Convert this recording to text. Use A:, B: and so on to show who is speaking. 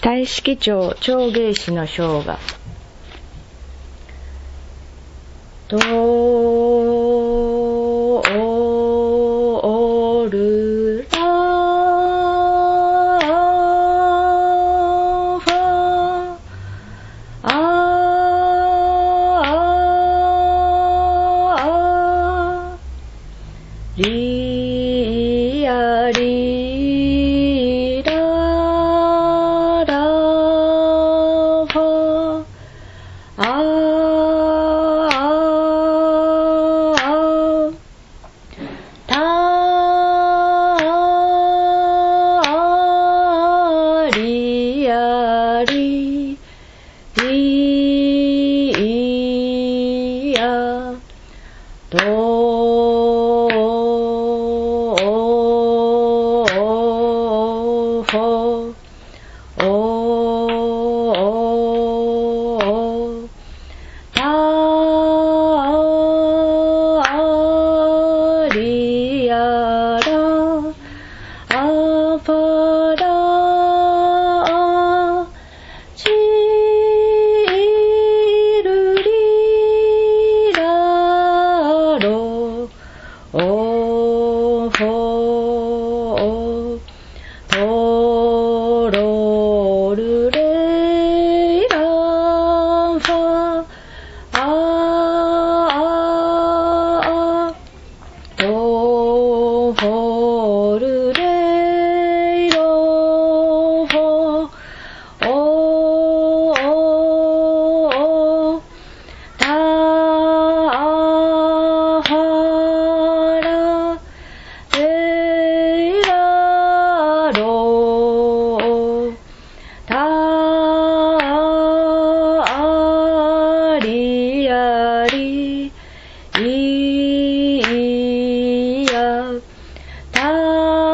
A: 大式町長芸師の生涯。とおるらファああ Oh.